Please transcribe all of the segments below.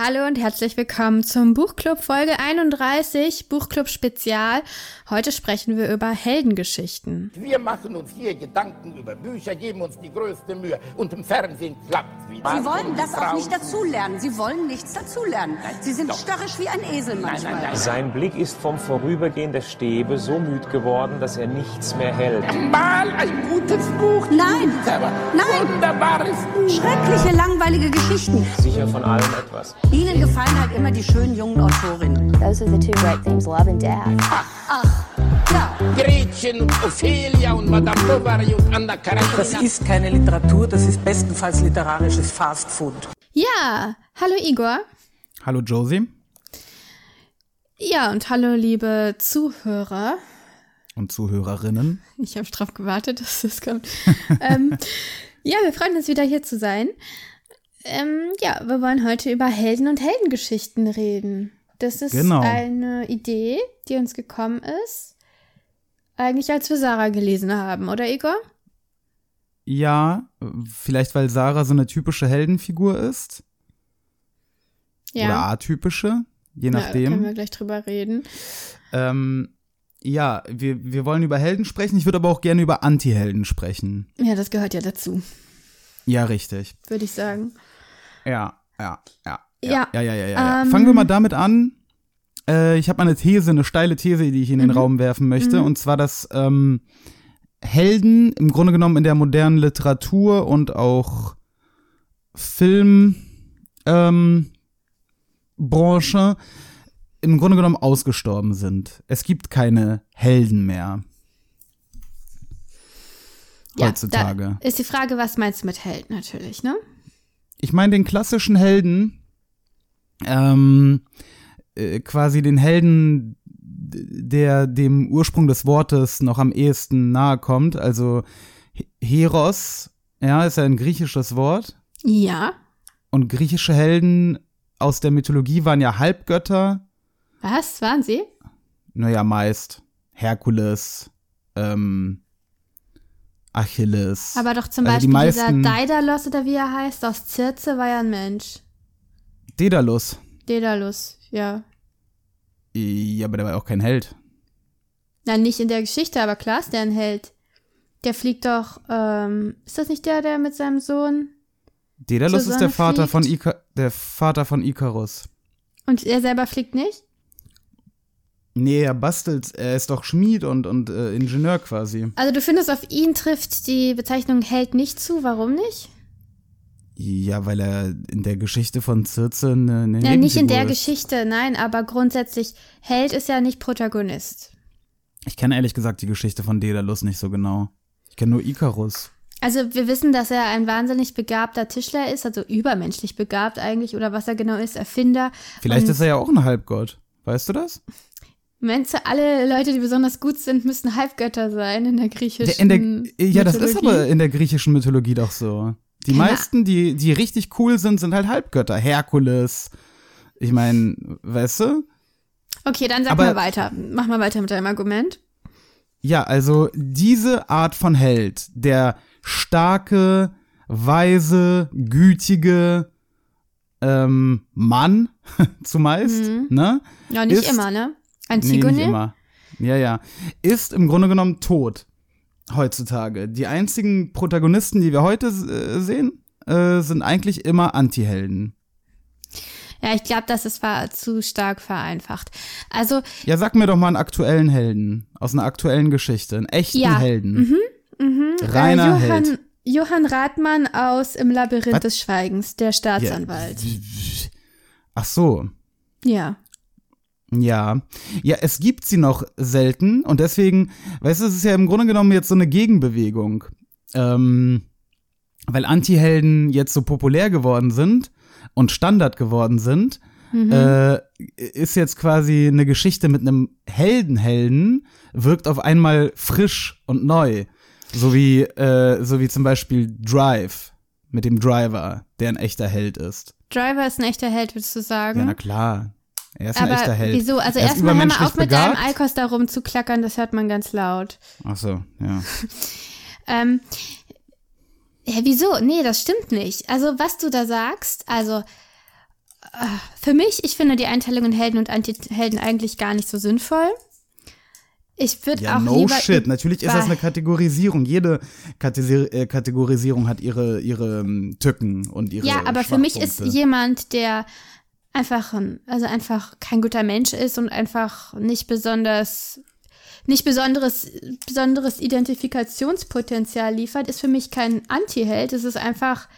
Hallo und herzlich willkommen zum Buchclub Folge 31, Buchclub Spezial. Heute sprechen wir über Heldengeschichten. Wir machen uns hier Gedanken über Bücher, geben uns die größte Mühe und im Fernsehen klappt wieder. Sie wollen das auch nicht dazulernen. Sie wollen nichts dazulernen. Sie sind störrisch wie ein Esel manchmal. nein, nein. Sein Blick ist vom Vorübergehen der Stäbe so müd geworden, dass er nichts mehr hält. Mal ein gutes Buch. Nein. Nein. Wunderbares Buch. Schreckliche, langweilige Geschichten. Sicher von allem etwas. Ihnen gefallen halt immer die schönen jungen Autorinnen. Those are the two great themes, love and death. Ja, Gretchen und Ophelia und Madame Bovary und Anna Karenina. Das ist keine Literatur, das ist bestenfalls literarisches Fastfood. Ja, hallo Igor. Hallo Josie Ja, und hallo liebe Zuhörer. und Zuhörerinnen. Ich habe drauf gewartet, dass das kommt. ähm, ja, wir freuen uns wieder hier zu sein. Ähm, ja, wir wollen heute über Helden und Heldengeschichten reden. Das ist Genau. eine Idee, die uns gekommen ist, eigentlich als wir Sarah gelesen haben, oder Igor? Ja, vielleicht weil Sarah so eine typische Heldenfigur ist. Oder atypische, je Ja, da können nachdem. wir gleich drüber reden. ähm, ja, wir, wir wollen über Helden sprechen. Ich würde aber auch gerne über Anti-Helden sprechen. Ja, das gehört ja dazu, Ja, richtig. würde ich sagen. Ja, ja, ja. Ja, ja, ja, ja. ja, ähm, Fangen wir mal damit an. Äh, ich habe mal eine These, eine steile These, die ich in den Mhm. Raum werfen möchte. Und zwar, dass ähm, Helden im Grunde genommen in der modernen Literatur und auch Film ähm, Branche im Grunde genommen ausgestorben sind. Es gibt keine Helden mehr. Heutzutage. Ja, ist die Frage, was meinst du mit Held natürlich, ne? Ich meine den klassischen Helden, ähm, äh, quasi den Helden, der dem Ursprung des Wortes noch am ehesten nahe kommt. Also He- Heros, ja, ist ja ein griechisches Wort. Ja. Und griechische Helden aus der Mythologie waren ja Halbgötter. Was? Waren sie? Naja, meist. Herkules, ähm, Achilles. Aber doch zum Also Beispiel dieser meisten- Daedalus oder wie er heißt, aus Circe war ja ein Mensch. Daedalus. Daedalus, ja. Ja, aber der war auch kein Held. Na, nicht in der Geschichte, aber klar ist der ein Held. Der fliegt doch, ähm, ist das nicht der, der mit seinem Sohn? Daedalus ist der Vater von. Ika der Vater von Ikarus. Und er selber fliegt nicht? Nee, er bastelt, er ist doch Schmied und, und äh, Ingenieur quasi. Also du findest, auf ihn trifft die Bezeichnung Held nicht zu, warum nicht? Ja, weil er in der Geschichte von Circe eine, eine Ja, nicht in der ist. Geschichte, nein, aber grundsätzlich, Held ist ja nicht Protagonist. Ich kenne ehrlich gesagt die Geschichte von Daedalus nicht so genau. Ich kenne nur Ikarus. Also wir wissen, dass er ein wahnsinnig begabter Tischler ist, also übermenschlich begabt eigentlich, oder was er genau ist, Erfinder. Vielleicht Und ist er ja auch ein Halbgott. Weißt du das? Meinst du, alle Leute, die besonders gut sind, müssen Halbgötter sein in der griechischen in der, ja, das ist Mythologie? aber in der griechischen Mythologie doch so. Die Ja. meisten, die, die richtig cool sind, sind halt Halbgötter. Herkules. Ich meine, weißt du? Okay, dann sag Aber- mal weiter. Mach mal weiter mit deinem Argument. Ja, also diese Art von Held, der starke, weise, gütige ähm, Mann zumeist, ne? Ja, nicht Ist- immer, ne? Nee, Antigone? nicht immer. Ja, ja. Ist im Grunde genommen tot heutzutage. Die einzigen Protagonisten, die wir heute äh, sehen, äh, sind eigentlich immer Antihelden. Ja, ich glaube, das ist war zu stark vereinfacht. Also, Ja, sag mir doch mal einen aktuellen Helden aus einer aktuellen Geschichte, einen echten Ja. Helden. mhm, Reiner äh, Johann, Held. Johann Rathmann aus Im Labyrinth Was? des Schweigens, der Staatsanwalt. Ach so. Ja. Ja, ja, es gibt sie noch selten und deswegen, weißt du, es ist ja im Grunde genommen jetzt so eine Gegenbewegung, ähm, weil Antihelden jetzt so populär geworden sind und Standard geworden sind, äh, ist jetzt quasi eine Geschichte mit einem Heldenhelden wirkt auf einmal frisch und neu, so wie äh, so wie zum Beispiel Drive mit dem Driver, der ein echter Held ist. Driver ist ein echter Held, würdest du sagen? Ja, na klar. Er ist ein Aber echter Held. wieso? Also Er erstmal hör mal auf mit begabt. deinem Eikos da rumzuklackern, das hört man ganz laut. Ach so, ja. Ähm, ja, wieso? Nee, das stimmt nicht. Also, was du da sagst, also für mich, ich finde die Einteilung in Helden und Anti-Helden eigentlich gar nicht so sinnvoll. Ich würde Ja, auch no lieber shit. Natürlich ist das eine Kategorisierung. Jede Kategori äh, Kategorisierung hat ihre, ihre ähm, Tücken und ihre Ja, aber für mich ist jemand, der einfach, ein- also einfach kein guter Mensch ist und einfach nicht besonders, nicht besonderes, besonderes Identifikationspotenzial liefert, ist für mich kein Anti-Held. Es ist einfach,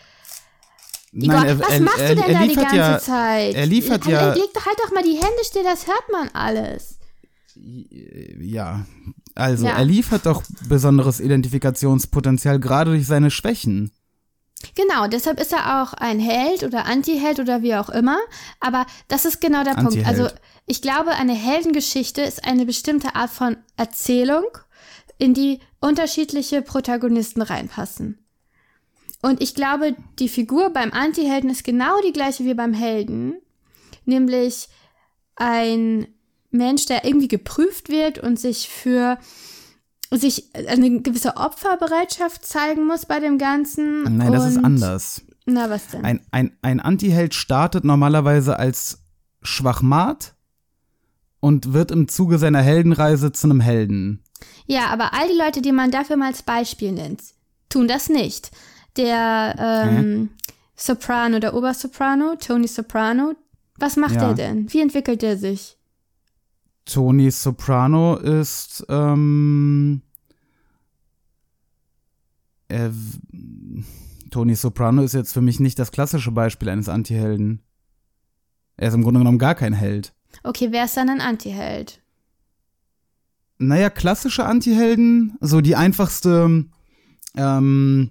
Igor, Nein, er, was er, machst er, du denn er da die ganze ja, Zeit? Er liefert Halt- ja, Leg doch halt doch mal die Hände still, das hört man alles. ja, also Ja. er liefert doch besonderes Identifikationspotenzial gerade durch seine Schwächen. Genau, deshalb ist er auch ein Held oder Anti-Held oder wie auch immer. Aber das ist genau der Punkt. Also ich glaube, eine Heldengeschichte ist eine bestimmte Art von Erzählung, in die unterschiedliche Protagonisten reinpassen. Und ich glaube, die Figur beim Anti-Helden ist genau die gleiche wie beim Helden, nämlich ein Mensch, der irgendwie geprüft wird und sich für sich eine gewisse Opferbereitschaft zeigen muss bei dem Ganzen. Nein, das ist anders. Na, was denn? Ein, ein, ein Antiheld startet normalerweise als Schwachmat und wird im Zuge seiner Heldenreise zu einem Helden. Ja, aber all die Leute, die man dafür mal als Beispiel nennt, tun das nicht. Der ähm, Soprano, der Obersoprano, Tony Soprano, was macht Ja. er denn? Wie entwickelt er sich? Tony Soprano ist, ähm, er, Tony Soprano ist jetzt für mich nicht das klassische Beispiel eines Antihelden. Er ist im Grunde genommen gar kein Held. Okay, wer ist dann ein Antiheld? Naja, klassische Antihelden, so die einfachste ähm,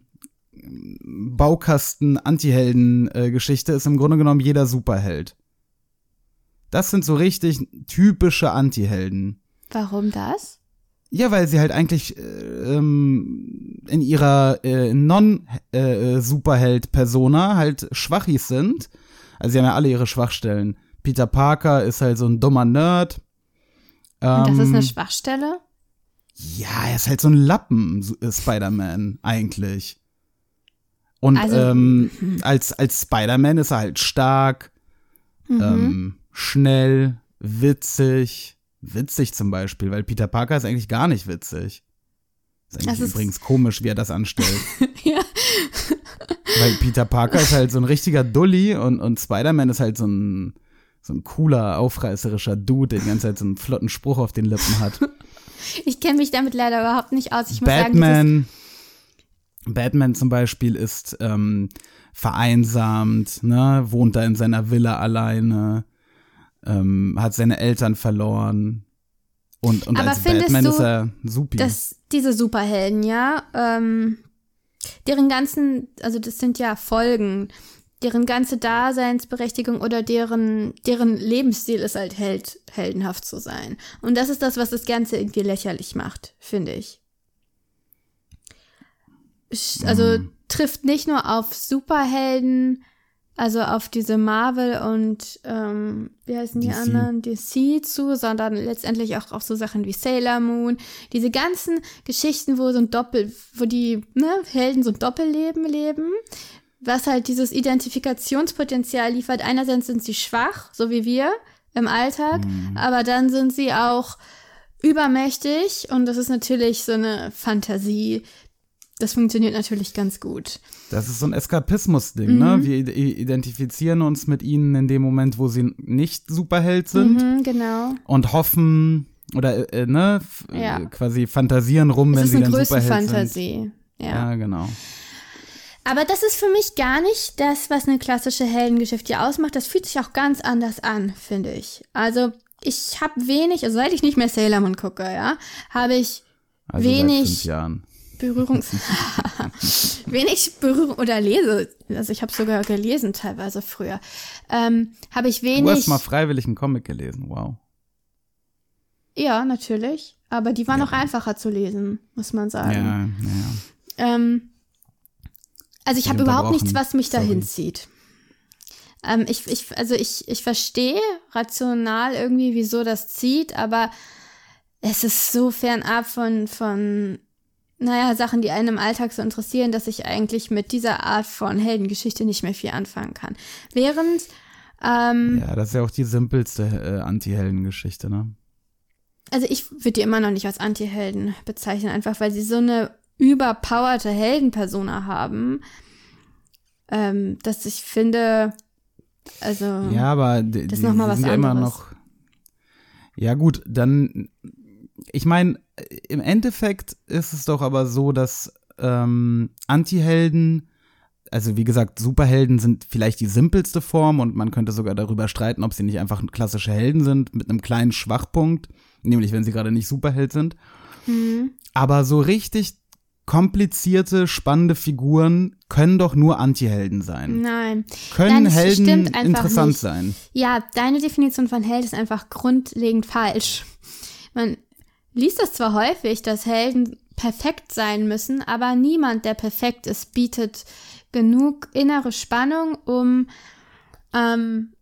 Baukasten-Antihelden-Geschichte ist im Grunde genommen jeder Superheld. Das sind so richtig typische Antihelden. Warum das? Ja, weil sie halt eigentlich äh, ähm, in ihrer äh, Non-Superheld-Persona halt Schwachis sind. Also sie haben ja alle ihre Schwachstellen. Peter Parker ist halt so ein dummer Nerd. Und das ist Ähm, eine Schwachstelle? Ja, er ist halt so ein Lappen, äh, Spider-Man, eigentlich. Und Also, ähm, als, als Spider-Man ist er halt stark, Mhm. ähm, schnell, witzig. Witzig zum Beispiel, weil Peter Parker ist eigentlich gar nicht witzig. Ist eigentlich Das ist- übrigens komisch, wie er das anstellt. ja. weil Peter Parker ist halt so ein richtiger Dulli und, und Spider-Man ist halt so ein, so ein cooler, aufreißerischer Dude, der die ganze Zeit so einen flotten Spruch auf den Lippen hat. Ich kenne mich damit leider überhaupt nicht aus. Ich muss sagen, Batman. Batman zum Beispiel ist ähm, vereinsamt, ne, wohnt da in seiner Villa alleine, ähm, hat seine Eltern verloren. Und, und Aber als findest Batman du, ist er supi. dass diese Superhelden, ja, ähm, deren ganzen, also das sind ja Folgen, deren ganze Daseinsberechtigung oder deren, deren Lebensstil ist halt Held, heldenhaft zu sein. Und das ist das, was das Ganze irgendwie lächerlich macht, finde ich. Also trifft nicht nur auf Superhelden, also auf diese Marvel und ähm, wie heißen die DC. anderen, DC zu, sondern letztendlich auch auf so Sachen wie Sailor Moon. Diese ganzen Geschichten, wo so ein Doppel, wo die ne, Helden so ein Doppelleben leben, was halt dieses Identifikationspotenzial liefert. Einerseits sind sie schwach, so wie wir im Alltag, aber dann sind sie auch übermächtig und das ist natürlich so eine Fantasie. Das funktioniert natürlich ganz gut. das ist so ein Eskapismus-Ding, ne? Wir i- identifizieren uns mit ihnen in dem Moment, wo sie nicht Superheld sind Mhm, genau. und hoffen oder äh, ne, f- Ja. äh, quasi fantasieren rum, wenn Es ist sie eine dann Superheld sind. Größenfantasie. Ja. Ja, genau. Aber das ist für mich gar nicht das, was eine klassische Heldengeschichte ausmacht. Das fühlt sich auch ganz anders an, finde ich. Also ich habe wenig, also seit ich nicht mehr Sailor Moon gucke, ja, habe ich Also seit Wenig- fünf Jahren. Berührungs wenig Berührung oder lese, also ich habe sogar gelesen teilweise früher, ähm, habe ich Du wenig. hast mal freiwillig einen Comic gelesen, wow. ja, natürlich, aber die waren noch einfacher zu lesen, muss man sagen. Ja, ja. Ähm, also ich habe überhaupt nichts, was mich Sorry. dahin zieht. Ähm, ich, ich, also ich, ich verstehe rational irgendwie, wieso das zieht, aber es ist so fernab von, von, naja, Sachen, die einen im Alltag so interessieren, dass ich eigentlich mit dieser Art von Heldengeschichte nicht mehr viel anfangen kann. Während Ähm, Ja, das ist ja auch die simpelste äh, Anti-Helden-Geschichte, ne? Also ich würde die immer noch nicht als Anti-Helden bezeichnen, einfach weil sie so eine überpowerte Heldenpersona haben, ähm, dass ich finde, also Ja, aber die, Das ist die noch mal was sind ja immer anderes. noch. Ja, gut, dann. Ich meine, im Endeffekt ist es doch aber so, dass ähm, Anti-Helden, also wie gesagt, Superhelden sind vielleicht die simpelste Form und man könnte sogar darüber streiten, ob sie nicht einfach klassische Helden sind mit einem kleinen Schwachpunkt, nämlich wenn sie gerade nicht Superheld sind. Mhm. Aber so richtig komplizierte, spannende Figuren können doch nur Anti-Helden sein. nein. Können Nein, Helden interessant nicht. sein? Ja, deine Definition von Held ist einfach grundlegend falsch. Man liest das zwar häufig, dass Helden perfekt sein müssen, aber niemand, der perfekt ist, bietet genug innere Spannung, um, ähm,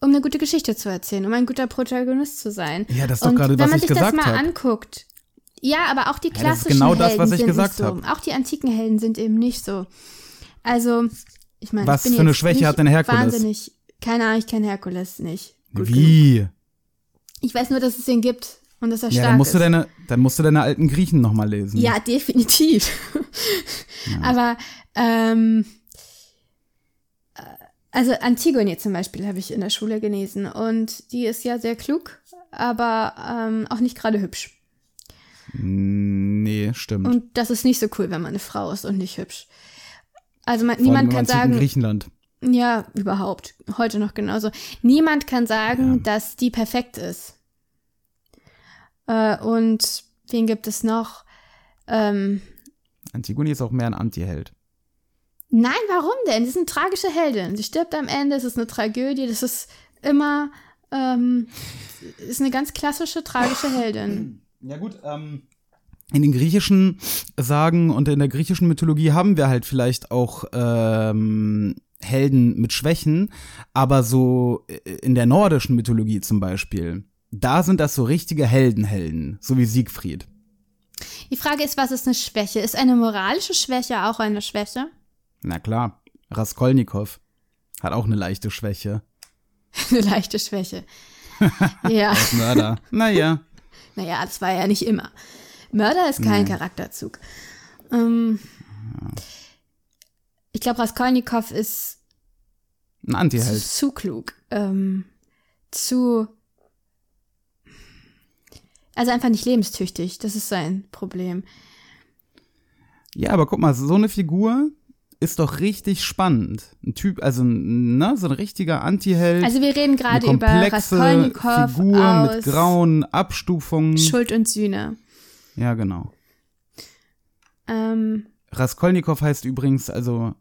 um eine gute Geschichte zu erzählen, um ein guter Protagonist zu sein. Ja, das ist doch Und gerade, wenn was man ich sich das gesagt mal habe. anguckt, ja, aber auch die klassischen genau das, Helden was ich sind gesagt nicht so. hab. Auch die antiken Helden sind eben nicht so. Also, ich meine, Was ich bin für eine Schwäche hat denn Herkules? Wahnsinnig, keine Ahnung, ich kenne Herkules nicht. Gut genug. Wie? Ich weiß nur, dass es den gibt und dass er Ja, stark dann musst, du deine, dann musst du deine alten Griechen nochmal lesen. ja, definitiv. Aber ähm, äh, also Antigone zum Beispiel habe ich in der Schule gelesen und die ist ja sehr klug, aber ähm, auch nicht gerade hübsch. Nee, stimmt. Und das ist nicht so cool, wenn man eine Frau ist und nicht hübsch. Also man, niemand kann sagen, Griechenland. ja, überhaupt, heute noch genauso. Niemand kann sagen, dass die perfekt ist. Äh, und wen gibt es noch? Ähm, Antigone ist auch mehr ein Antiheld. Nein, warum denn? Sie ist eine tragische Heldin. Sie stirbt am Ende, es ist eine Tragödie, das ist immer, ähm, ist eine ganz klassische tragische Heldin. Ja gut, ähm, in den griechischen Sagen und in der griechischen Mythologie haben wir halt vielleicht auch ähm, Helden mit Schwächen, aber so in der nordischen Mythologie zum Beispiel, da sind das so richtige Heldenhelden, so wie Siegfried. Die Frage ist, was ist eine Schwäche? Ist eine moralische Schwäche auch eine Schwäche? Na klar, Raskolnikow hat auch eine leichte Schwäche. Eine leichte Schwäche. ja, Als Mörder. naja. naja, das war ja nicht immer. Mörder ist kein Charakterzug. Ähm, ich glaube, Raskolnikow ist Ein Antiheld. zu klug. Ähm, zu. Also einfach nicht lebenstüchtig. Das ist sein Problem. Ja, aber guck mal, so eine Figur ist doch richtig spannend. Ein Typ, also ne, so ein richtiger Antiheld. Also wir reden gerade über Raskolnikow Figur aus mit grauen Abstufungen. Schuld und Sühne. Ja, genau. Ähm, Raskolnikow heißt übrigens, also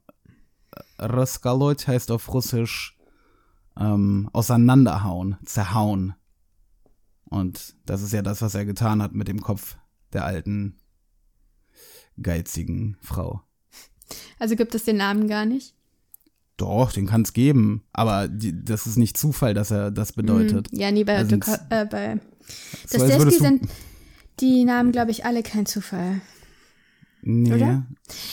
Raskolot heißt auf Russisch ähm, auseinanderhauen, zerhauen. Und das ist ja das, was er getan hat mit dem Kopf der alten, geizigen Frau. also gibt es den Namen gar nicht. Doch, den kann es geben, aber die, das ist nicht Zufall, dass er das bedeutet. Ja, nie bei, Also Duka, äh, bei Dostoevsky du- sind die Namen, glaube ich, alle kein Zufall. Nee. oder?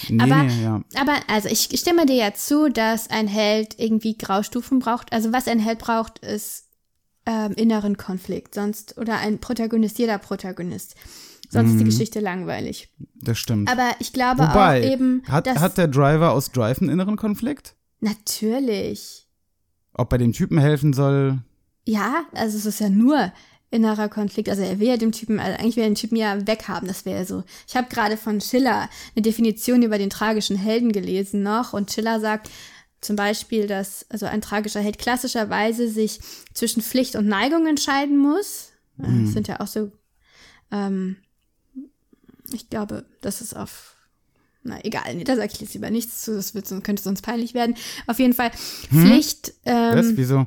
Nee, Aber- nee, ja. Aber also ich stimme dir ja zu, dass ein Held irgendwie Graustufen braucht. Also was ein Held braucht, ist ähm, inneren Konflikt. Sonst, oder ein Protagonist, jeder Protagonist. Sonst ist die Geschichte langweilig. Das stimmt. Aber ich glaube Wobei, auch eben, hat, hat der Driver aus Drive einen inneren Konflikt? natürlich. Ob bei dem Typen helfen soll? Ja, also es ist ja nur innerer Konflikt. Also er will ja dem Typen, also eigentlich will er den Typen ja weghaben. Das wäre so. Ich habe gerade von Schiller eine Definition über den tragischen Helden gelesen noch und Schiller sagt zum Beispiel, dass also ein tragischer Held klassischerweise sich zwischen Pflicht und Neigung entscheiden muss. Äh, Das sind ja auch so, ähm, ich glaube, das ist auf na egal, nee, da sage ich jetzt lieber nichts zu, das wird, könnte sonst peinlich werden. Auf jeden Fall Pflicht, ähm, Was? Wieso?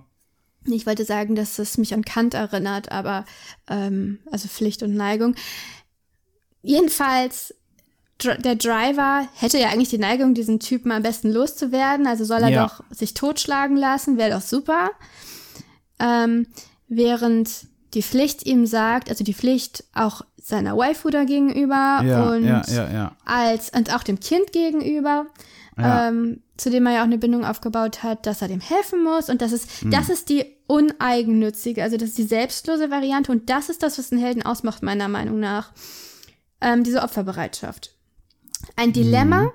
ich wollte sagen, dass es mich an Kant erinnert, aber ähm, also Pflicht und Neigung. Jedenfalls, der Driver hätte ja eigentlich die Neigung, diesen Typen am besten loszuwerden. Also soll er Ja. doch sich totschlagen lassen, wäre doch super. Ähm, während die Pflicht ihm sagt, also die Pflicht auch seiner Waifu da gegenüber Ja, und ja, ja, als und auch dem Kind gegenüber ähm, zu dem er ja auch eine Bindung aufgebaut hat, dass er dem helfen muss und das ist, Hm. das ist die uneigennützige, also das ist die selbstlose Variante und das ist das, was einen Helden ausmacht, meiner Meinung nach. Ähm, diese Opferbereitschaft. Ein Dilemma, Hm.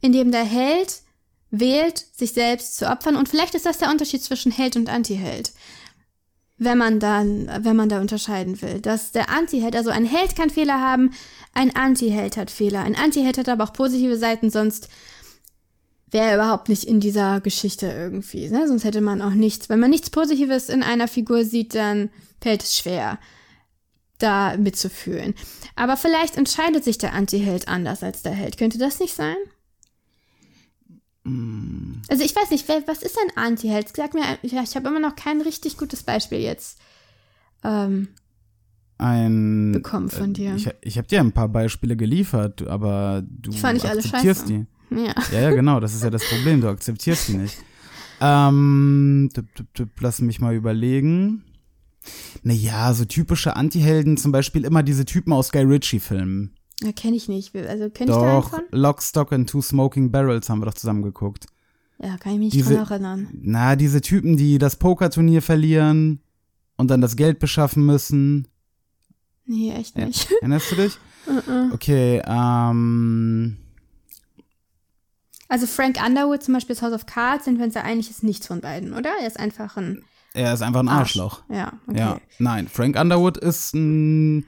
in dem der Held wählt, sich selbst zu opfern und vielleicht ist das der Unterschied zwischen Held und Antiheld. Wenn man dann, wenn man da unterscheiden will, dass der Antiheld, also ein Held kann Fehler haben, ein Antiheld hat Fehler. Ein Antiheld hat aber auch positive Seiten, sonst wäre er überhaupt nicht in dieser Geschichte irgendwie. Ne? Sonst hätte man auch nichts. Wenn man nichts Positives in einer Figur sieht, dann fällt es schwer, da mitzufühlen. Aber vielleicht entscheidet sich der Antiheld anders als der Held. Könnte das nicht sein? Also ich weiß nicht, wer, was ist ein Antiheld? Sag mir, ja, ich habe immer noch kein richtig gutes Beispiel jetzt ähm, Ein. bekommen von dir. Ich, ich habe dir ein paar Beispiele geliefert, aber du Die fand ich alle akzeptierst scheiße. die. ja. Ja, ja, genau, das ist ja das Problem, du akzeptierst die nicht. Ähm, lass mich mal überlegen. Naja, so typische Antihelden, zum Beispiel immer diese Typen aus Guy Ritchie-Filmen. ja kenne ich nicht. Also kenne ich da einen Doch, von? Lock, Stock and Two Smoking Barrels haben wir doch zusammen geguckt. Ja, kann ich mich nicht Diese- dran erinnern. Na, diese Typen, die das Pokerturnier verlieren und dann das Geld beschaffen müssen. Nee, echt nicht. Erinnerst du dich? Okay, ähm. Also Frank Underwood zum Beispiel aus House of Cards, sind wir uns ja einig, ist nichts von beiden, oder? Er ist einfach ein Er ist einfach ein Arsch. Arschloch. Ja, okay. Ja, nein, Frank Underwood ist ein,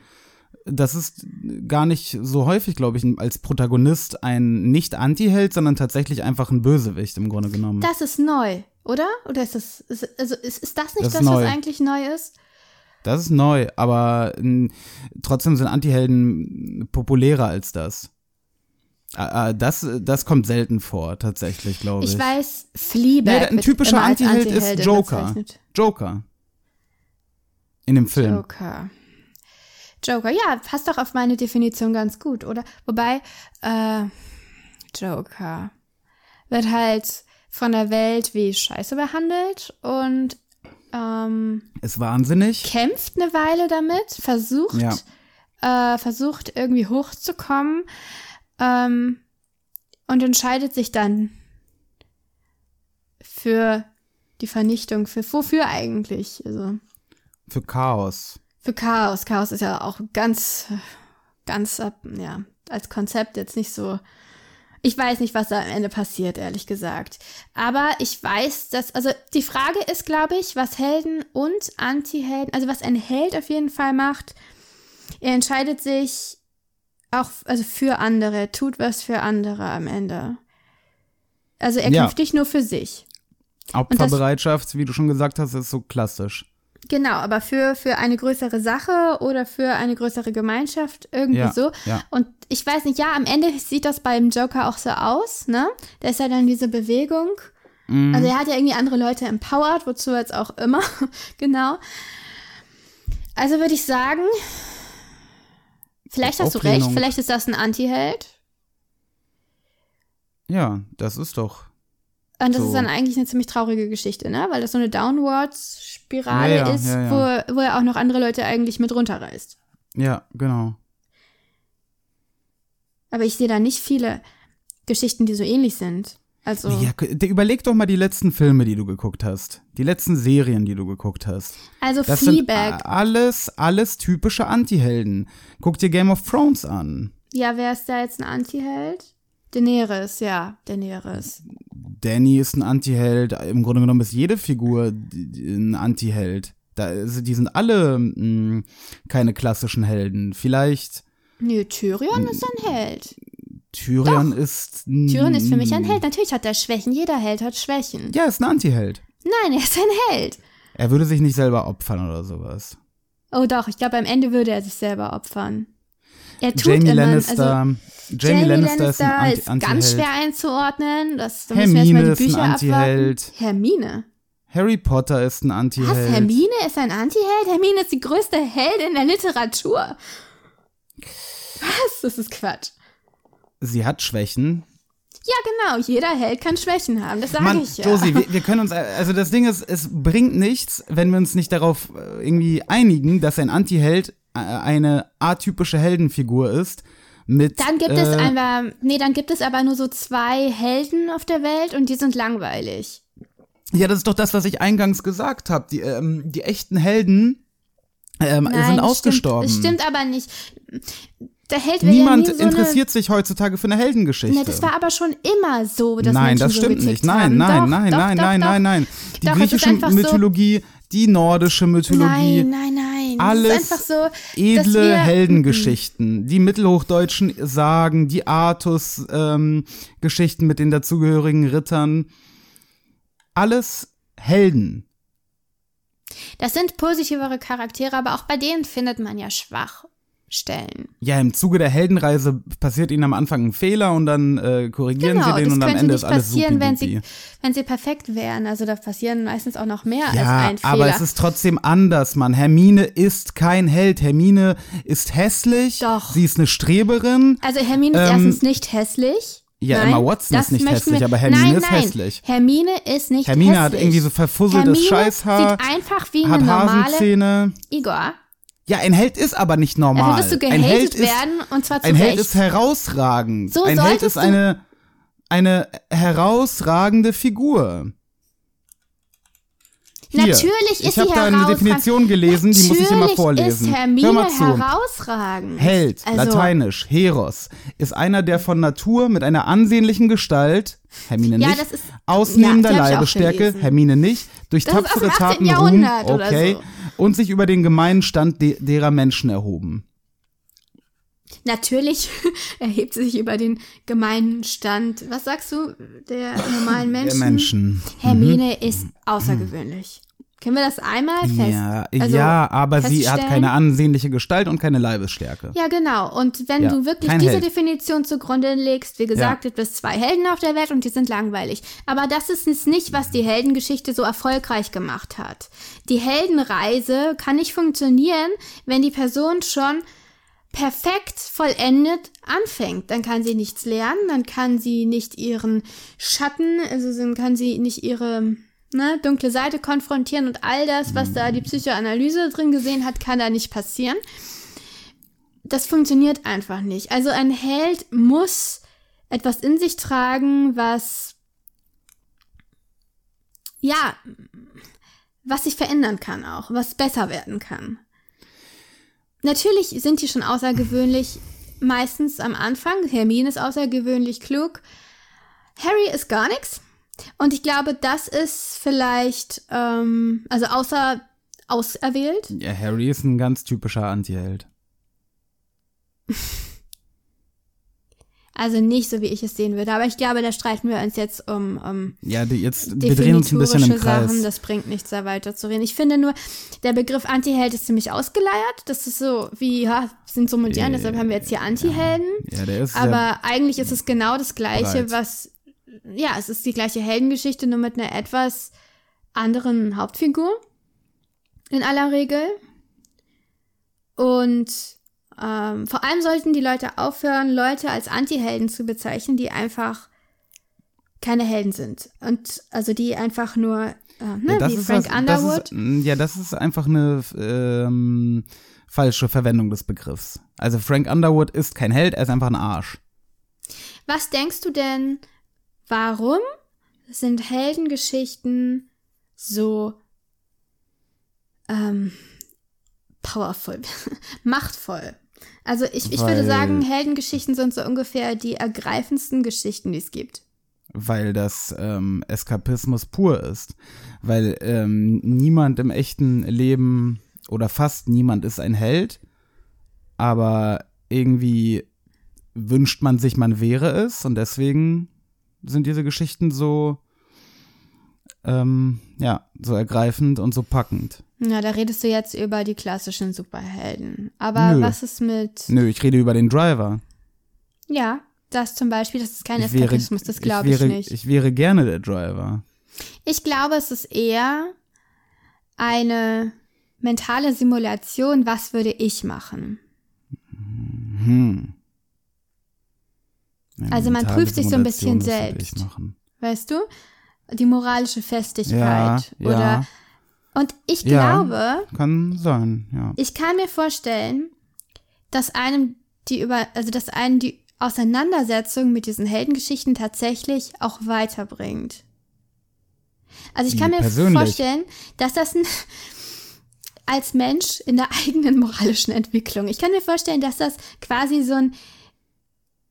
das ist gar nicht so häufig, glaube ich, als Protagonist ein nicht Anti-Held, sondern tatsächlich einfach ein Bösewicht im Grunde genommen. Das ist neu, oder? Oder ist das, ist, also ist, ist das nicht Das das, was eigentlich neu ist? Das ist neu, aber n, trotzdem sind Anti-Helden populärer als das. Äh, äh, Das, das kommt selten vor, tatsächlich, glaube ich. Ich weiß, Fleabag Nee, ein typischer Antiheld ist Antiheldin Joker. bezeichnet. Joker. In dem Film. Joker. Joker, ja, passt doch auf meine Definition ganz gut, oder? Wobei, äh, Joker wird halt von der Welt wie Scheiße behandelt und ähm, Ist wahnsinnig. kämpft eine Weile damit, versucht, äh, versucht irgendwie hochzukommen ähm, und entscheidet sich dann für die Vernichtung, für wofür eigentlich? Also Für Chaos. für Chaos. Chaos ist ja auch ganz, ganz, ab- ja, als Konzept jetzt nicht so. Ich weiß nicht, was da am Ende passiert, ehrlich gesagt. Aber ich weiß, dass, also die Frage ist, glaube ich, was Helden und Anti-Helden, also was ein Held auf jeden Fall macht, er entscheidet sich auch, also für andere, tut was für andere am Ende. Also er Ja. kämpft nicht nur für sich. Opferbereitschaft, wie du schon gesagt hast, ist so klassisch. Genau, aber für, für eine größere Sache oder für eine größere Gemeinschaft, irgendwie Ja, so. ja. Und ich weiß nicht, ja, am Ende sieht das beim Joker auch so aus, ne? Da ist ja dann diese Bewegung. Mhm. Also er hat ja irgendwie andere Leute empowered, wozu jetzt auch immer, genau. Also würde ich sagen, vielleicht hast du recht, Auflehnung. vielleicht ist das ein Anti-Held. Ja, das ist doch. Und das So. ist dann eigentlich eine ziemlich traurige Geschichte, ne? Weil das so eine Downwards-Spirale Ja, ja, ist, ja. Wo, wo er auch noch andere Leute eigentlich mit runterreißt. Ja, genau. Aber ich sehe da nicht viele Geschichten, die so ähnlich sind. Also, Ja, überleg doch mal die letzten Filme, die du geguckt hast. Die letzten Serien, die du geguckt hast. also Das sind Fleabag. a- alles, alles typische Anti-Helden. Guck dir Game of Thrones an. Ja, wer ist da jetzt ein Anti-Held? Daenerys, ja, Daenerys. Danny ist ein Anti-Held. Im Grunde genommen ist jede Figur ein Anti-Held. Da, also die sind alle mh, keine klassischen Helden. Vielleicht Nö, Tyrion ist ein Held. Tyrion ist. mh, Tyrion ist für mich ein Held. Natürlich hat er Schwächen. Jeder Held hat Schwächen. Ja, ist ein Anti-Held. Nein, er ist ein Held. Er würde sich nicht selber opfern oder sowas. Oh doch, ich glaube, am Ende würde er sich selber opfern. Er tut Jamie immer, Lannister. also Jamie, Lannister, ist ein ist ganz schwer einzuordnen. Das, da müssen wir Hermine erstmal ist die ein Bücher Anti-Held. Hermine. Harry Potter ist ein Was? Anti-Held. Hermine ist ein Anti-Held? Hermine ist die größte Heldin der Literatur. Was? Das ist Quatsch. Sie hat Schwächen. Ja, genau. Jeder Held kann Schwächen haben. Das sage ich ja. Josie, wir, wir können uns, also das Ding ist, es bringt nichts, wenn wir uns nicht darauf äh, irgendwie einigen, dass ein Anti-Held äh, eine atypische Heldenfigur ist, mit. Dann gibt es äh, aber, nee, dann gibt es aber nur so zwei Helden auf der Welt und die sind langweilig. Ja, das ist doch das, was ich eingangs gesagt habe. Die, ähm, die echten Helden ähm, Nein, sind das ausgestorben. Stimmt, das stimmt aber nicht. Der Held Niemand ja nie so interessiert sich heutzutage für eine Heldengeschichte. Eine, ne, das war aber schon immer so, dass nein, Menschen das so stimmt getickt nicht. Nein, nein, doch, nein, doch, nein, doch, nein, nein, nein. Die griechische einfach so- Mythologie, die nordische Mythologie, Nein, nein, nein. alles so, edle wir, Heldengeschichten, die mittelhochdeutschen Sagen, die Artus-Geschichten mit den dazugehörigen Rittern, alles Helden. Das sind positivere Charaktere, aber auch bei denen findet man ja Schwachstellen. Ja, im Zuge der Heldenreise passiert ihnen am Anfang ein Fehler und dann äh, korrigieren Genau, sie den und am Ende ist alles passieren, wenn sie, wenn sie perfekt wären. Also da passieren meistens auch noch mehr als Ja, ein Fehler. aber es ist trotzdem anders, Mann. Hermine ist kein Held. Hermine ist hässlich. Doch. Sie ist eine Streberin. also Hermine ist ähm, erstens nicht hässlich. Ja, Nein, Emma Watson ist nicht hässlich, wir- aber Hermine nein, ist nein. hässlich. Hermine ist nicht Hermine hässlich. hat irgendwie so verfusseltes Hermine Scheißhaar, sieht einfach wie eine normale. Igor. Ja, ein Held ist aber nicht normal. Dafür wirst du ein Held gehatet ist, werden und zwar zu ein Held Recht. ist herausragend. So ein Held ist eine eine herausragende Figur. Hier, Natürlich ist ich habe da eine. Definition gelesen, die muss ich immer Natürlich vorlesen. ist Hermine Hör mal zu. herausragend. Held, also, lateinisch, Heros, ist einer, der von Natur mit einer ansehnlichen Gestalt, Hermine Ja, nicht, das ist- ausnehmender ja, gelesen. Hermine nicht, durch Das tapfere dem 18. Taten Ruhm, okay, so. Und sich über den gemeinen Stand de derer Menschen erhoben. Natürlich erhebt sie sich über den gemeinen Stand. Was sagst du? Der normalen Menschen? Der Menschen. Hermine ist außergewöhnlich. Können wir das einmal fest? Ja, also ja, aber sie hat keine ansehnliche Gestalt und keine Leibesstärke. Ja, genau. Und wenn Ja, du wirklich diese Held. Definition zugrunde legst, wie gesagt, Ja. gibt es zwei Helden auf der Welt und die sind langweilig. Aber das ist es nicht, was die Heldengeschichte so erfolgreich gemacht hat. Die Heldenreise kann nicht funktionieren, wenn die Person schon perfekt vollendet anfängt. Dann kann sie nichts lernen, dann kann sie nicht ihren Schatten, also dann kann sie nicht ihre ne, dunkle Seite konfrontieren und all das, was da die Psychoanalyse drin gesehen hat, kann da nicht passieren. Das funktioniert einfach nicht. Also ein Held muss etwas in sich tragen, was ja, was sich verändern kann auch, was besser werden kann. Natürlich sind die schon außergewöhnlich, meistens am Anfang. Hermine ist außergewöhnlich klug. Harry ist gar nichts. Und ich glaube, das ist vielleicht, ähm, also außer auserwählt. Ja, Harry ist ein ganz typischer Antiheld. Also nicht so, wie ich es sehen würde. Aber ich glaube, da streiten wir uns jetzt um, um Ja, die, jetzt, wir drehen uns ein bisschen im Kreis. Sachen. Das bringt nichts, da weiter zu reden. Ich finde nur, der Begriff Antiheld ist ziemlich ausgeleiert. Das ist so wie, ja, sind so modern, deshalb haben wir jetzt hier Antihelden. ja, der ist Aber eigentlich ist es genau das Gleiche, breit. was, ja, es ist die gleiche Heldengeschichte, nur mit einer etwas anderen Hauptfigur. In aller Regel. Und ähm, vor allem sollten die Leute aufhören, Leute als Antihelden zu bezeichnen, die einfach keine Helden sind. Und also die einfach nur, äh, ne, ja, das wie ist Frank was, Underwood. Das ist, ja, das ist einfach eine ähm, falsche Verwendung des Begriffs. Also Frank Underwood ist kein Held, er ist einfach ein Arsch. Was denkst du denn, warum sind Heldengeschichten so ähm, powerful, machtvoll? Also ich, ich würde Weil- sagen, Heldengeschichten sind so ungefähr die ergreifendsten Geschichten, die es gibt. weil das ähm, Eskapismus pur ist. Weil ähm, niemand im echten Leben oder fast niemand ist ein Held, aber irgendwie wünscht man sich, man wäre es und deswegen sind diese Geschichten so ähm, ja, so ergreifend und so packend. Na, da redest du jetzt über die klassischen Superhelden. Aber Nö. was ist mit, Nö, ich rede über den Driver. ja, das zum Beispiel, das ist kein ich wäre, Eskapismus, das glaube ich, wäre, nicht. Ich wäre gerne der Driver. Ich glaube, es ist eher eine mentale Simulation, was würde ich machen? Hm. Also man prüft sich so ein bisschen selbst. Weißt du? Die moralische Festigkeit. Ja, Oder ja. und ich Ja. glaube, Kann sein, ja. ich kann mir vorstellen, dass einem die über, also dass einen die Auseinandersetzung mit diesen Heldengeschichten tatsächlich auch weiterbringt. Also ich kann mir persönlich? vorstellen, dass das ein, als Mensch in der eigenen moralischen Entwicklung, ich kann mir vorstellen, dass das quasi so einen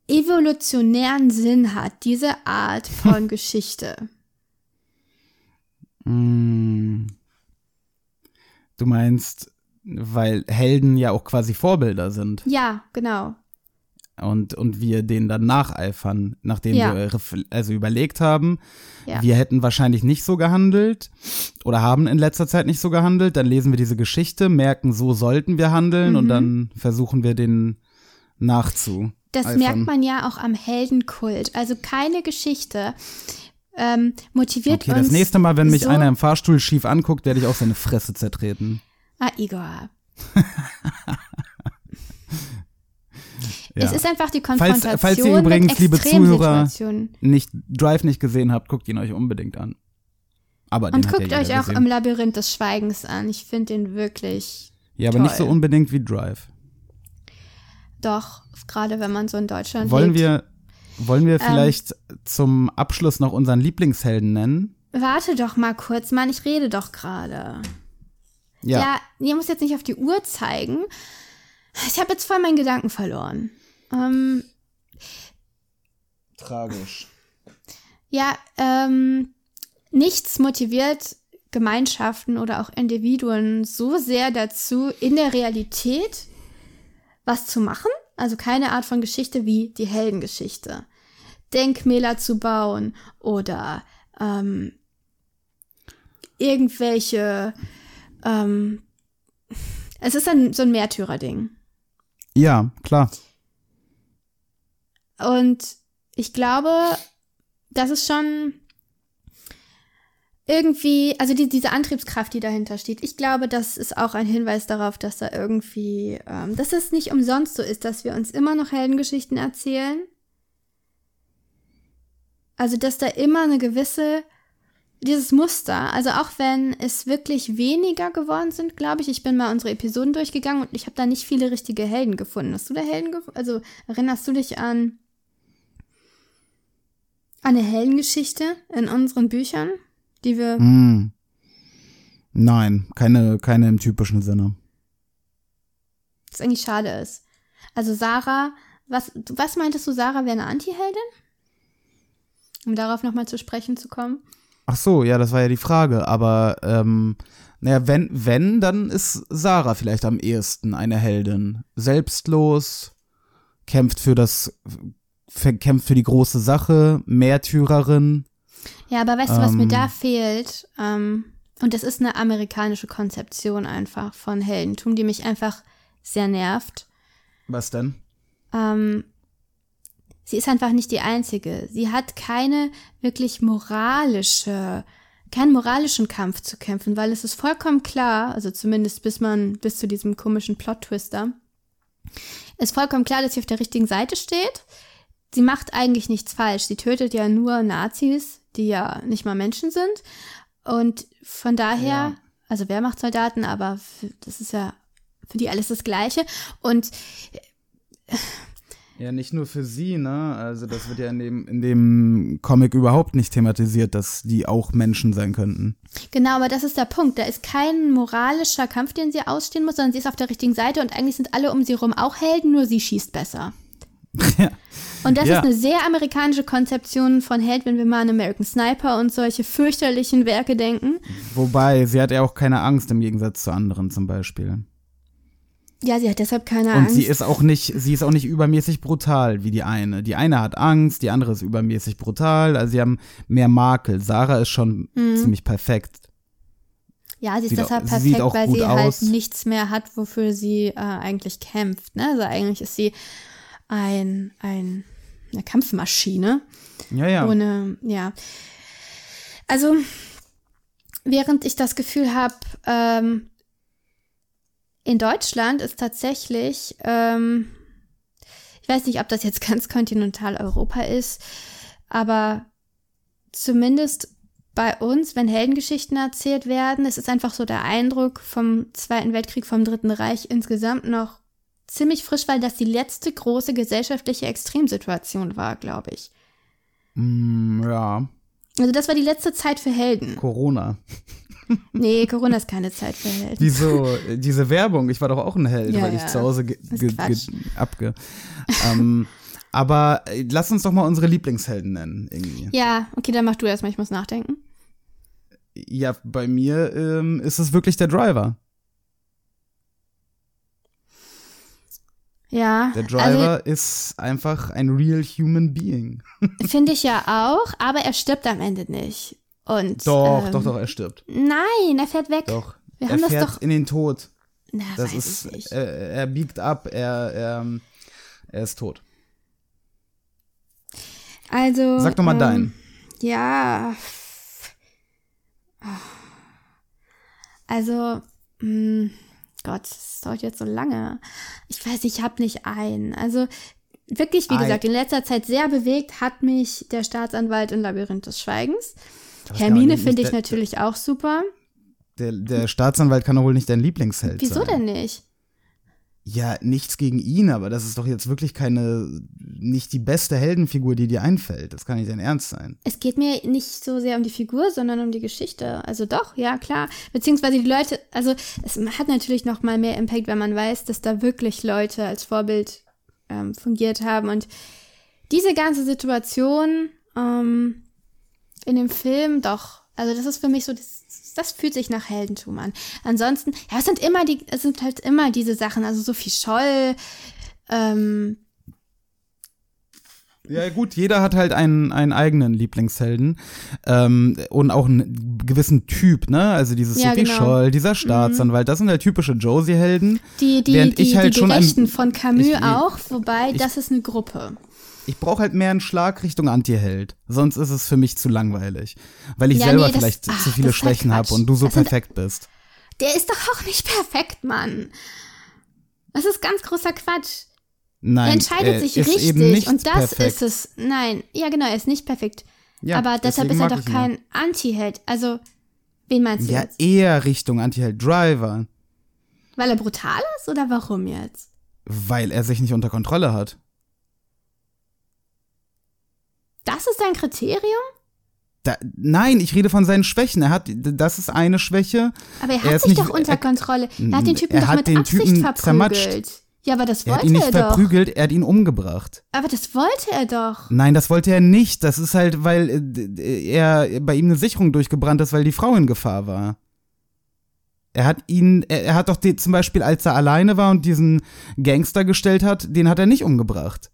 evolutionären Sinn hat, diese Art von Geschichte. Mm. Du meinst, weil Helden ja auch quasi Vorbilder sind Ja, genau. und, und wir denen dann nacheifern, nachdem Ja. wir also überlegt haben, Ja. wir hätten wahrscheinlich nicht so gehandelt oder haben in letzter Zeit nicht so gehandelt, dann lesen wir diese Geschichte, merken, so sollten wir handeln Mhm. und dann versuchen wir den nachzu. Das eifern. merkt man ja auch am Heldenkult. Also keine Geschichte ähm, motiviert Okay, uns. das nächste Mal, wenn mich so einer im Fahrstuhl schief anguckt, werde ich auch seine Fresse zertreten. Ah, Igor. Ja. Es ist einfach die Falls- Konfrontation falls ihr übrigens, liebe Zuhörer, nicht Drive nicht gesehen habt, guckt ihn euch unbedingt an. Aber Und ja guckt euch auch gesehen. im Labyrinth des Schweigens an. Ich finde den wirklich Ja, aber nicht so toll. unbedingt wie Drive. Doch, gerade wenn man so in Deutschland Wollen lebt. wir, wollen Ähm. wir vielleicht zum Abschluss noch unseren Lieblingshelden nennen? Warte doch mal kurz, Mann, ich rede doch gerade. Ja. Ja, ihr müsst jetzt nicht auf die Uhr zeigen. Ich habe jetzt voll meinen Gedanken verloren. Ähm, Tragisch. ja, ähm, nichts motiviert Gemeinschaften oder auch Individuen so sehr dazu, in der Realität was zu machen. Also keine Art von Geschichte wie die Heldengeschichte. Denkmäler zu bauen oder ähm, irgendwelche. Ähm, es ist ein, so ein Märtyrerding. Ja, klar. Und ich glaube, das ist schon irgendwie, also die, diese Antriebskraft, die dahinter steht, ich glaube, das ist auch ein Hinweis darauf, dass da irgendwie, ähm, dass es nicht umsonst so ist, dass wir uns immer noch Heldengeschichten erzählen. Also, dass da immer eine gewisse, dieses Muster, also auch wenn es wirklich weniger geworden sind, glaube ich, ich bin mal unsere Episoden durchgegangen und ich habe da nicht viele richtige Helden gefunden. Hast du da Helden gefunden? Also erinnerst du dich an eine Heldengeschichte in unseren Büchern, die wir. Hm. Nein, keine, keine im typischen Sinne. Das eigentlich schade ist. Also Sarah, was, was meintest du, Sarah wäre eine Anti-Heldin? Um darauf nochmal zu sprechen zu kommen. Ach so, ja, das war ja die Frage. Aber, ähm, naja, wenn, wenn, dann ist Sarah vielleicht am ehesten eine Heldin. Selbstlos, kämpft für das, kämpft für die große Sache, Märtyrerin. Ja, aber weißt du, was mir Ähm. da fehlt? Ähm, und das ist eine amerikanische Konzeption einfach von Heldentum, die mich einfach sehr nervt. Was denn? ähm, sie ist einfach nicht die einzige. Sie hat keine wirklich moralische, keinen moralischen Kampf zu kämpfen, weil es ist vollkommen klar, also zumindest bis man, bis zu diesem komischen Plot-Twister, ist vollkommen klar, dass sie auf der richtigen Seite steht. Sie macht eigentlich nichts falsch. Sie tötet ja nur Nazis, die ja nicht mal Menschen sind. Und von daher, Ja. also wer macht Soldaten, aber für, das ist ja für die alles das Gleiche. Und Ja, nicht nur für sie, ne? Also das wird ja in dem, in dem Comic überhaupt nicht thematisiert, dass die auch Menschen sein könnten. Genau, aber das ist der Punkt. Da ist kein moralischer Kampf, den sie ausstehen muss, sondern sie ist auf der richtigen Seite und eigentlich sind alle um sie rum auch Helden, nur sie schießt besser. Ja. Und das Ja. ist eine sehr amerikanische Konzeption von Held, wenn wir mal an American Sniper und solche fürchterlichen Werke denken. Wobei, sie hat ja auch keine Angst im Gegensatz zu anderen zum Beispiel. Ja, sie hat deshalb keine Und Angst. sie ist auch nicht, sie ist auch nicht übermäßig brutal wie die eine. Die eine hat Angst, die andere ist übermäßig brutal. Also sie haben mehr Makel. Sarah ist schon Mhm. ziemlich perfekt. ja, sie ist sieht deshalb auch- perfekt, weil sie aus. halt nichts mehr hat, wofür sie äh, eigentlich kämpft. Ne? Also eigentlich ist sie ein, ein, eine Kampfmaschine. Ja, ja. Ohne, ja. Also, während ich das Gefühl habe, ähm, in Deutschland ist tatsächlich, ähm, ich weiß nicht, ob das jetzt ganz Kontinentaleuropa ist, aber zumindest bei uns, wenn Heldengeschichten erzählt werden, es ist einfach so der Eindruck vom Zweiten Weltkrieg, vom Dritten Reich insgesamt noch ziemlich frisch, weil das die letzte große gesellschaftliche Extremsituation war, glaube ich. Mm, ja, Also das war die letzte Zeit für Helden. Corona. Nee, Corona ist keine Zeit für Helden. Diese, diese Werbung, ich war doch auch ein Held, Ja, weil ich ja. zu Hause abge. ähm, aber äh, lass uns doch mal unsere Lieblingshelden nennen, irgendwie. Ja, okay, dann mach du erstmal, ich muss nachdenken. Ja, bei mir ähm, ist es wirklich der Driver. Ja, Der Driver ist einfach ein real human being. also finde ich ja auch, aber er stirbt am Ende nicht. Und Doch, ähm, doch, doch, er stirbt. Nein, er fährt weg. Doch. Wir er haben das fährt doch. in den Tod. Na, Das ist, er, er biegt ab, er, er, ähm, er ist tot. Also. Sag doch mal ähm, deinen. Ja. Also, mh, Gott, das dauert jetzt so lange. Ich weiß, ich habe nicht einen. Also, wirklich, wie Ein- gesagt, in letzter Zeit sehr bewegt hat mich der Staatsanwalt in Labyrinth des Schweigens. Das Hermine finde ich der- natürlich auch super. Der, der Staatsanwalt kann doch wohl nicht dein Lieblingsheld Wieso sein. denn nicht? Ja, nichts gegen ihn, aber das ist doch jetzt wirklich keine, nicht die beste Heldenfigur, die dir einfällt. Das kann nicht dein Ernst sein. Es geht mir nicht so sehr um die Figur, sondern um die Geschichte. Also doch, ja klar. Beziehungsweise die Leute, also es hat natürlich noch mal mehr Impact, wenn man weiß, dass da wirklich Leute als Vorbild ähm, fungiert haben. Und diese ganze Situation ähm, in dem Film, doch, also das ist für mich so, das, das fühlt sich nach Heldentum an. Ansonsten, ja, es sind immer die, es sind halt immer diese Sachen, also Sophie Scholl, ähm, Ja, gut, jeder hat halt einen, einen eigenen Lieblingshelden ähm, und auch einen gewissen Typ, ne? Also dieses Ja, Sophie genau. Scholl, dieser Staatsanwalt, das sind halt typische Josie-Helden. Die, die, Während die, ich halt die schon ein- Gerechten von Camus ich- auch, wobei das ist eine Gruppe. Ich brauche halt mehr einen Schlag Richtung Anti-Held. Sonst ist es für mich zu langweilig. Weil ich Ja, selber nee, das- vielleicht ach, zu viele das ist halt Schwächen habe und du so Das sind- perfekt bist. Der ist doch auch nicht perfekt, Mann. Das ist ganz großer Quatsch. Nein, er entscheidet sich ist richtig eben nicht und das perfekt. ist es. Nein, ja genau, er ist nicht perfekt. Ja, Aber deshalb ist er doch kein Anti-Held. Also, wen meinst du Ja, jetzt? eher Richtung Anti-Held Driver, Weil er brutal ist oder warum jetzt? weil er sich nicht unter Kontrolle hat. Das ist ein Kriterium? Da, nein, ich rede von seinen Schwächen. Er hat, das ist eine Schwäche. Aber er Er hat ist sich nicht- doch unter er- Kontrolle. Er hat den Typen er doch mit den Absicht Typen verprügelt. zermatscht. Ja, aber das Er hat wollte ihn nicht er doch. verprügelt, er hat ihn umgebracht. Aber das wollte er doch. Nein, das wollte er nicht. Das ist halt, weil äh, er bei ihm eine Sicherung durchgebrannt ist, weil die Frau in Gefahr war. Er hat ihn, er, er hat doch die, zum Beispiel, als er alleine war und diesen Gangster gestellt hat, den hat er nicht umgebracht.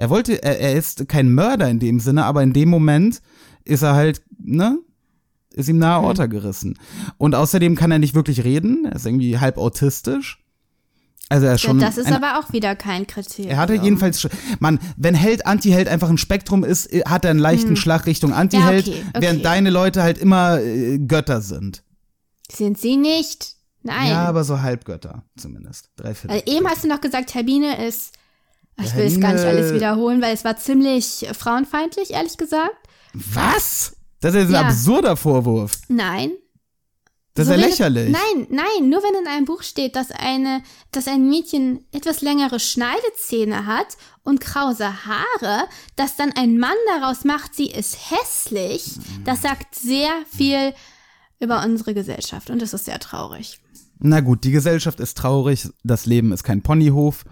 Er wollte, er, er ist kein Mörder in dem Sinne, aber in dem Moment ist er halt, ne? Ist ihm nahe Orte gerissen. Und außerdem kann er nicht wirklich reden. Er ist irgendwie halb autistisch. Also er ist schon. das ist ein, aber auch wieder kein Kriterium. er hatte jedenfalls, sch- Mann, wenn Held, Anti-Held einfach ein Spektrum ist, äh, hat er einen leichten Schlag Richtung Anti-Held, Hm. Ja, okay, okay. während deine Leute halt immer äh, Götter sind. Sind sie nicht? Nein. Ja, aber so Halbgötter zumindest. Drei Viertel. Also eben hast du noch gesagt, Hermine ist. Ich will es gar nicht alles wiederholen, weil es war ziemlich frauenfeindlich, ehrlich gesagt. Was? Das ist jetzt ein Ja. absurder Vorwurf. Nein. Das So ist ja lächerlich. Nein, nein, nur wenn in einem Buch steht, dass eine, dass ein Mädchen etwas längere Schneidezähne hat und krause Haare, dass dann ein Mann daraus macht, sie ist hässlich, das sagt sehr viel über unsere Gesellschaft und das ist sehr traurig. Na gut, die Gesellschaft ist traurig, das Leben ist kein Ponyhof.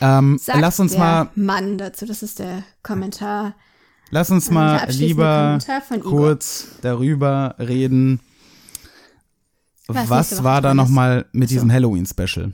Ähm, Sagt lass uns der mal, Mann dazu, das ist der Kommentar. lass uns mal lieber kurz darüber reden. Was Was, war da nochmal mit Ach so. diesem Halloween-Special?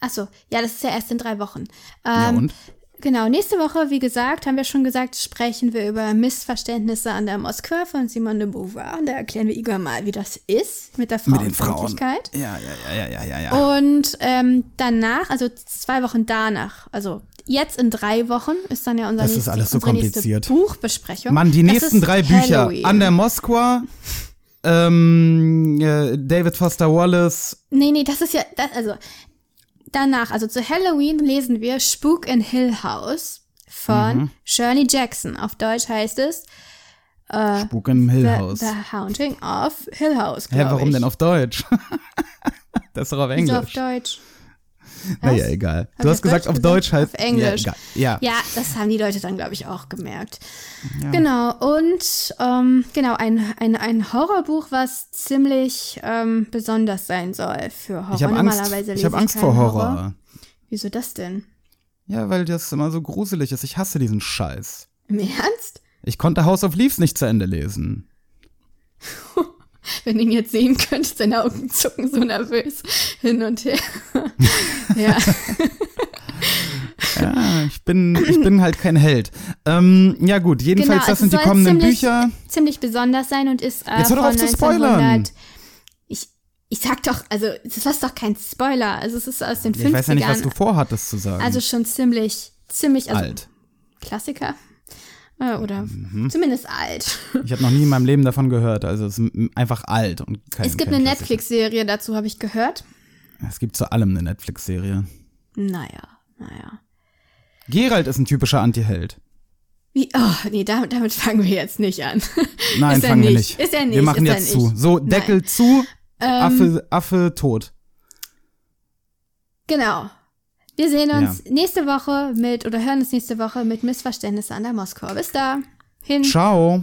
Achso, ja, das ist ja erst in drei Wochen. Ja, Ähm, und? Genau, nächste Woche, wie gesagt, haben wir schon gesagt, sprechen wir über Missverständnisse an der Moskwa von Simone de Beauvoir. Und da erklären wir Igor mal, wie das ist mit der den Frauen. Frauenfeindlichkeit. Ja, ja, ja, ja, ja, ja. Und ähm, danach, also zwei Wochen danach, also jetzt in drei Wochen ist dann ja unser Das ist alles so kompliziert. Buchbesprechung. Mann, die nächsten drei Bücher Halloween. an der Moskwa, ähm, äh, David Foster Wallace, Nee, nee, das ist ja, das, also danach, also zu Halloween lesen wir Spuk in Hill House von Mhm. Shirley Jackson. Auf Deutsch heißt es Spuk im Hill The, House. The Haunting of Hill House. Hä, warum ich. denn auf Deutsch? das ist doch auf Wieso auf Englisch. Deutsch? Naja, egal. Hab Du hast gesagt, auf gesagt? Deutsch heißt. Auf Englisch. Ja, ja. Ja, das haben die Leute dann, glaube ich, auch gemerkt. Genau, und ähm, genau, ein, ein, ein Horrorbuch, was ziemlich ähm, besonders sein soll für Horror. Ich habe Angst, ich hab Angst vor Horror. Wieso das denn? Ja, weil das immer so gruselig ist. Ich hasse diesen Scheiß. Im Ernst? Ich konnte House of Leaves nicht zu Ende lesen. Wenn du ihn jetzt sehen könntest, deine Augen zucken so nervös hin und her. ja. Ja, ich bin, ich bin halt kein Held. Ähm, ja gut, jedenfalls, Genau, das also sind die kommenden ziemlich- Bücher. ziemlich besonders sein und ist äh, Jetzt hör doch auf zu spoilern. 1900. Ich, ich sag doch, also das ist doch kein Spoiler. Also es ist aus den 50ern. Ich weiß ja nicht, was du vorhattest zu sagen. also schon ziemlich, ziemlich also alt. Klassiker. Äh, Oder Mhm. zumindest alt. Ich habe noch nie in meinem Leben davon gehört. Also es ist einfach alt und kein es gibt eine. Netflix-Serie dazu, habe ich gehört. Es gibt zu allem eine Netflix-Serie. Naja, naja. Gerald ist ein typischer Anti-Held. Wie, oh, nee, damit, damit fangen wir jetzt nicht an. Nein, Ist fangen wir nicht. Ist er nicht, Wir machen ist jetzt zu. So, Nein. Deckel zu, Ähm, Affe, Affe tot. Genau. Wir sehen uns Ja. nächste Woche mit, oder hören uns nächste Woche mit Missverständnisse an der Moskau. Bis da. Hin. Ciao.